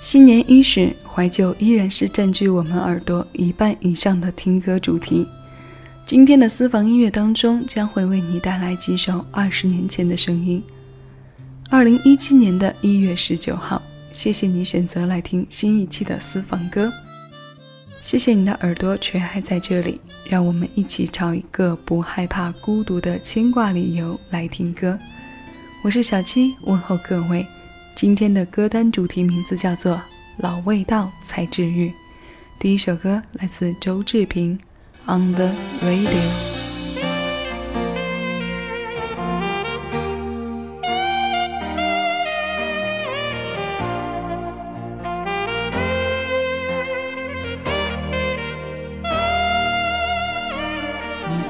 新年伊始，怀旧依然是占据我们耳朵一半以上的听歌主题。今天的私房音乐当中，将会为你带来几首二十年前的声音。二零一七年的一月十九号，谢谢你选择来听新一期的私房歌。谢谢你的耳朵却还在这里，让我们一起找一个不害怕孤独的牵挂理由来听歌。我是小七，问候各位。今天的歌单主题名字叫做《老味道才治愈》。第一首歌来自周志平，《On the Radio》。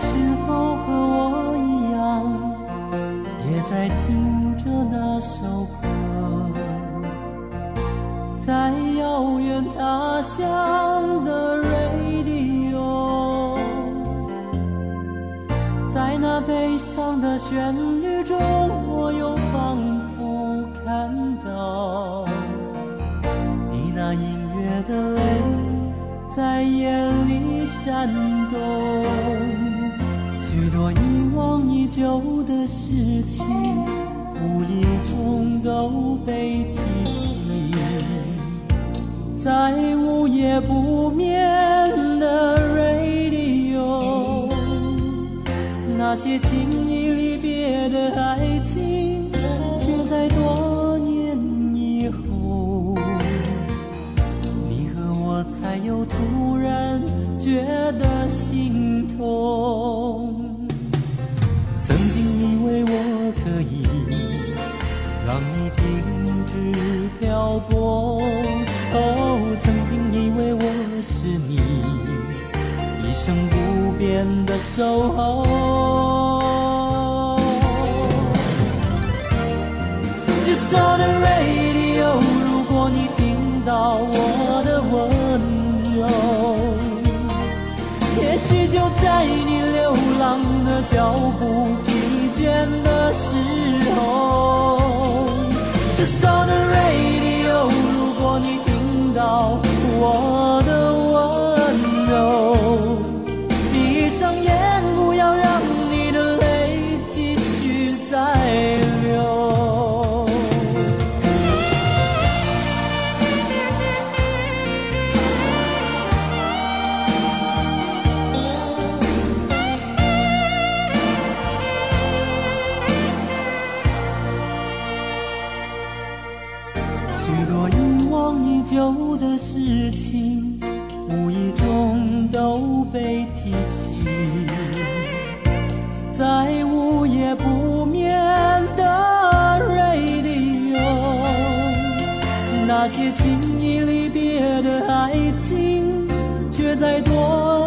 是否和我一样也在听着那首歌？在遥远他乡的 radio 在那悲伤的旋律中我又仿佛看到你那隐约的泪在眼里闪动。若遗忘已久的事情，无意中都被提起，在午夜不眠的 Radio，那些轻易离别的爱情，却在多年以后，你和我才又突然觉得心痛。好多哦，曾经以为我是你一生不变的守候。Just on the radio，如果你听到我的温柔，也许就在你流浪的脚步疲倦的时候。Just on the radio，我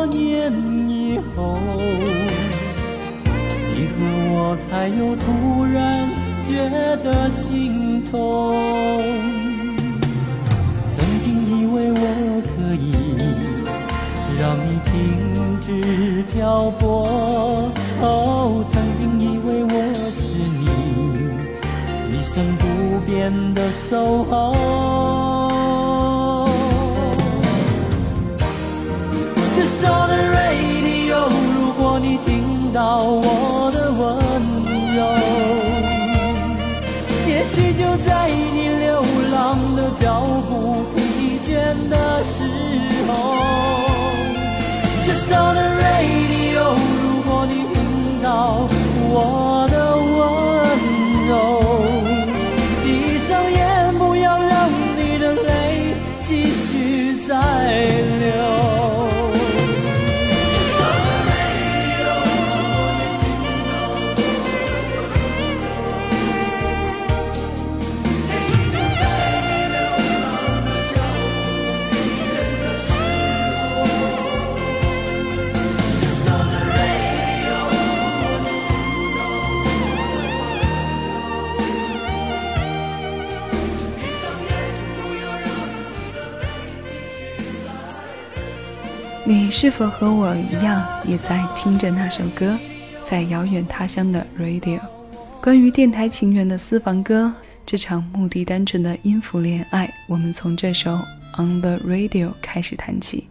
多年以后，你和我才又突然觉得心痛。曾经以为我可以让你停止漂泊。哦，曾经以为我是你一生不变的守候。Just on the radio，如果你听到我的温柔，也许就在你流浪的脚步疲倦的时候。Just on the radio，如果你听。到我你是否和我一样，也在听着那首歌，在遥远他乡的 radio？关于电台情缘的私房歌，这场目的单纯的音符恋爱，我们从这首 On the Radio 开始谈起。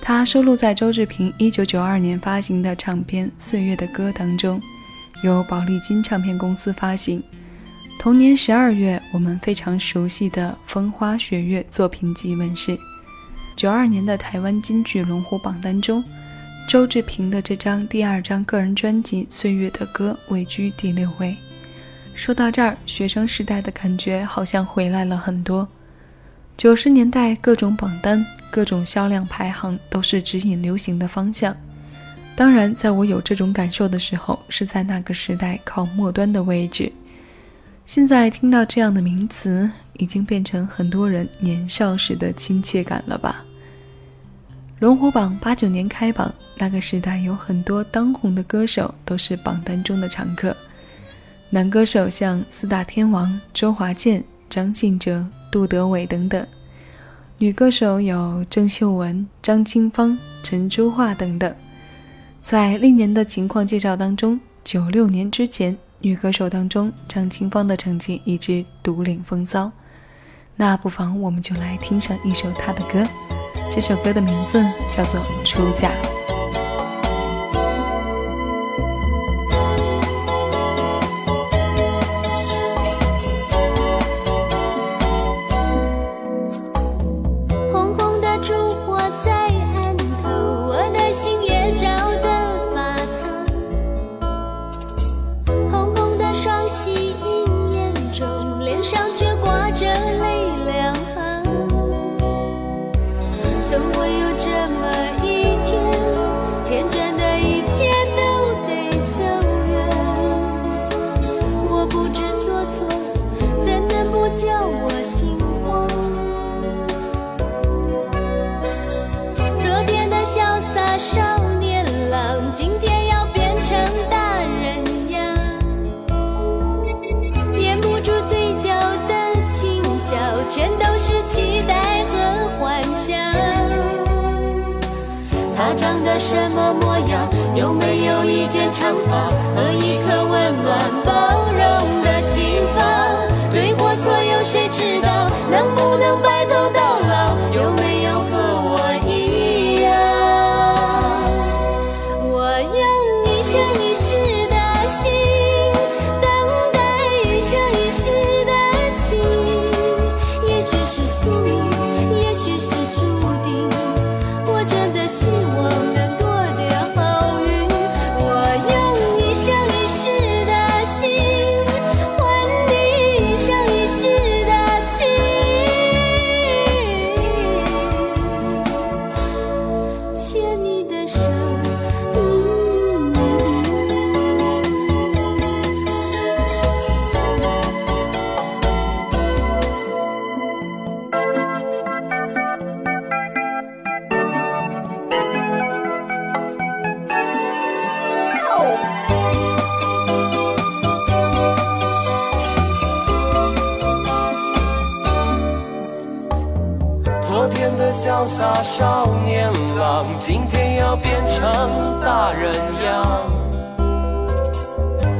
它收录在周志平1992年发行的唱片《岁月的歌》当中，由宝丽金唱片公司发行。同年十二月，我们非常熟悉的《风花雪月》作品集问世。九二年的台湾金曲龙虎榜单中，周志平的这张第二张个人专辑《岁月的歌》位居第六位。说到这儿，学生时代的感觉好像回来了很多。九十年代各种榜单、各种销量排行都是指引流行的方向。当然，在我有这种感受的时候，是在那个时代靠末端的位置。现在听到这样的名词，已经变成很多人年少时的亲切感了吧？龙虎榜八九年开榜，那个时代有很多当红的歌手都是榜单中的常客。男歌手像四大天王周华健、张信哲、杜德伟等等；女歌手有郑秀文、张清芳、陈淑桦等等。在历年的情况介绍当中，九六年之前。女歌手当中，张清芳的成绩一直独领风骚。那不妨我们就来听上一首她的歌，这首歌的名字叫做《出嫁》。长得什么模样？有没有一卷长发和一颗温暖包容的心房？对或错，有谁知道？能不能白头到老？有没有和我一样？我用一生一世的心，等待一生一世的情。也许是宿命，也许是注定。我真的希望。潇洒少年郎，今天要变成大人样，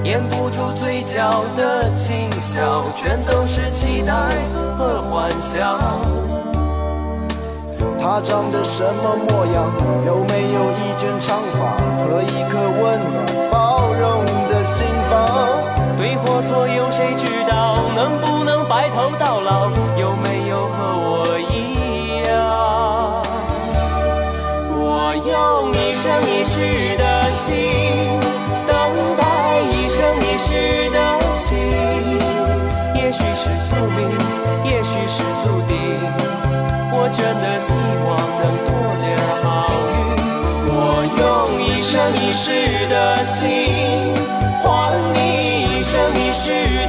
掩不住嘴角的轻笑，全都是期待和幻想。他长得什么模样？有没有一卷长发和一颗温暖希望能多点好运。我用一生一世的心，换你一生一世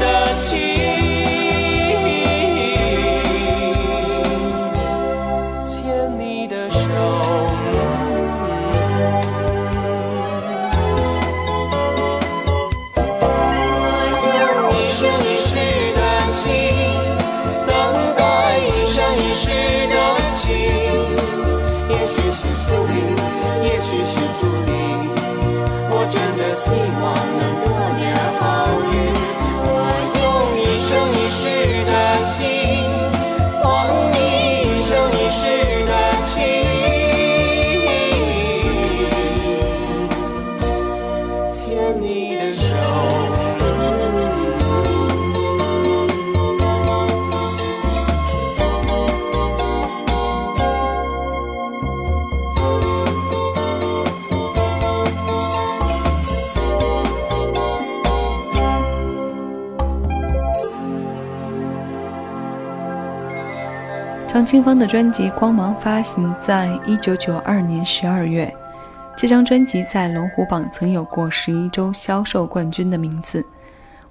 张清芳的专辑《光芒》发行在一九九二年十二月，这张专辑在龙虎榜曾有过十一周销售冠军的名字。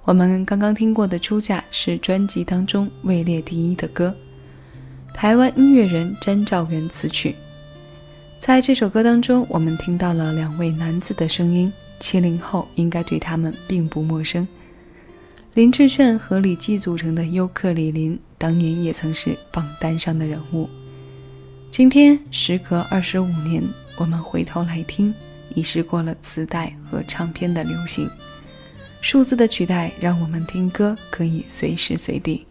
我们刚刚听过的《出嫁》是专辑当中位列第一的歌，台湾音乐人詹兆元词曲。在这首歌当中，我们听到了两位男子的声音，七零后应该对他们并不陌生。林志炫和李记组成的优客李林，当年也曾是榜单上的人物。今天时隔二十五年，我们回头来听，已是过了磁带和唱片的流行。数字的取代，让我们听歌可以随时随地。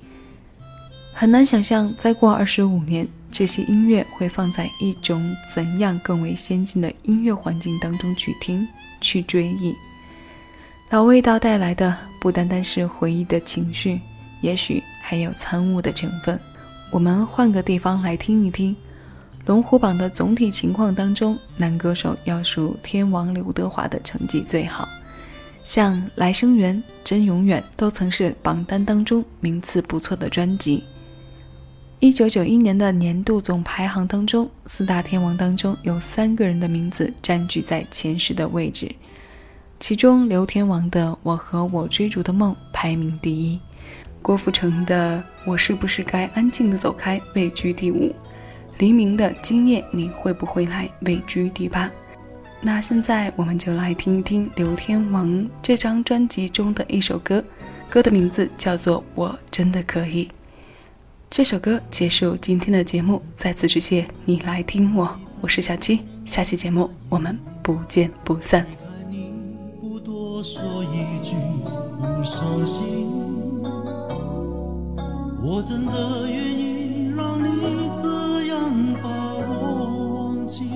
很难想象，再过二十五年，这些音乐会放在一种怎样更为先进的音乐环境当中去听、去追忆。老味道带来的不单单是回忆的情绪，也许还有参悟的成分。我们换个地方来听一听。龙虎榜的总体情况当中，男歌手要数天王刘德华的成绩最好，像《来生缘》《真永远》都曾是榜单当中名次不错的专辑。一九九一年的年度总排行当中，四大天王当中有三个人的名字占据在前十的位置。其中，刘天王的《我和我追逐的梦》排名第一，郭富城的《我是不是该安静的走开》位居第五，黎明的《今夜你会不会来》位居第八。那现在我们就来听一听刘天王这张专辑中的一首歌，歌的名字叫做《我真的可以》。这首歌结束今天的节目，再次致谢你来听我，我是小七，下期节目我们不见不散。伤心，我真的愿意让你这样把我忘记。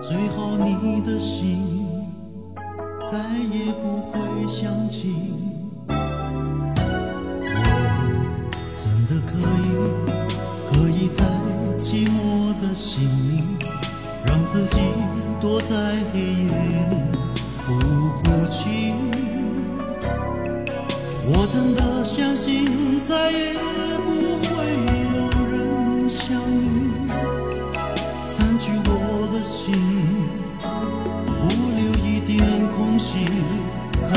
最好你的心再也不会想起。我真的可以，可以在寂寞的心里，让自己躲在黑夜里。不哭泣，我真的相信再也不会有人像你占据我的心，不留一点空隙。可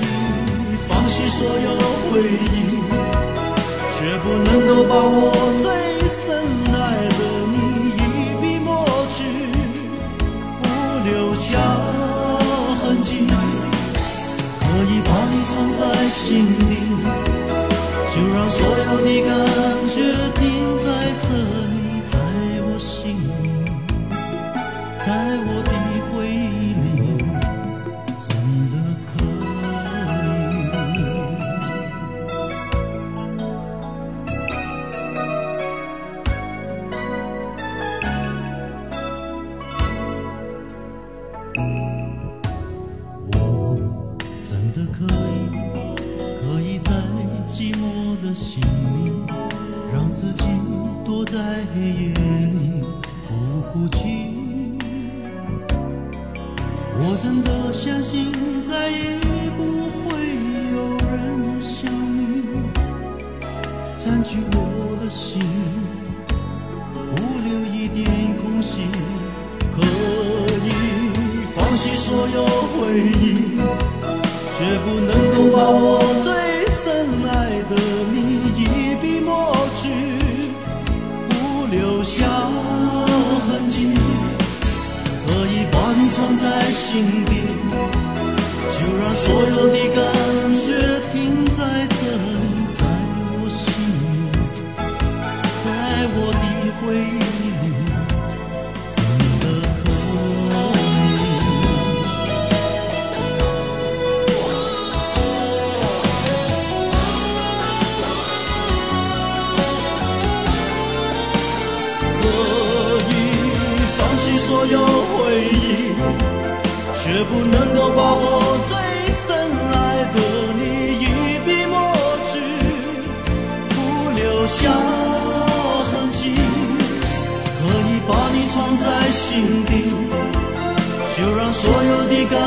以放弃所有回忆，却不能够把我最深所有的黑夜里不哭泣。我真的相信再也不会有人像你占据我的心，不留一点空隙，可以放弃所有回忆。却不能够把我小痕迹。可以把你藏在心底，就让所有的感觉停在这里，在我心里，在我的回忆里，却不能够把我最深爱的你一笔抹去，不留下痕迹。可以把你藏在心底，就让所有的感。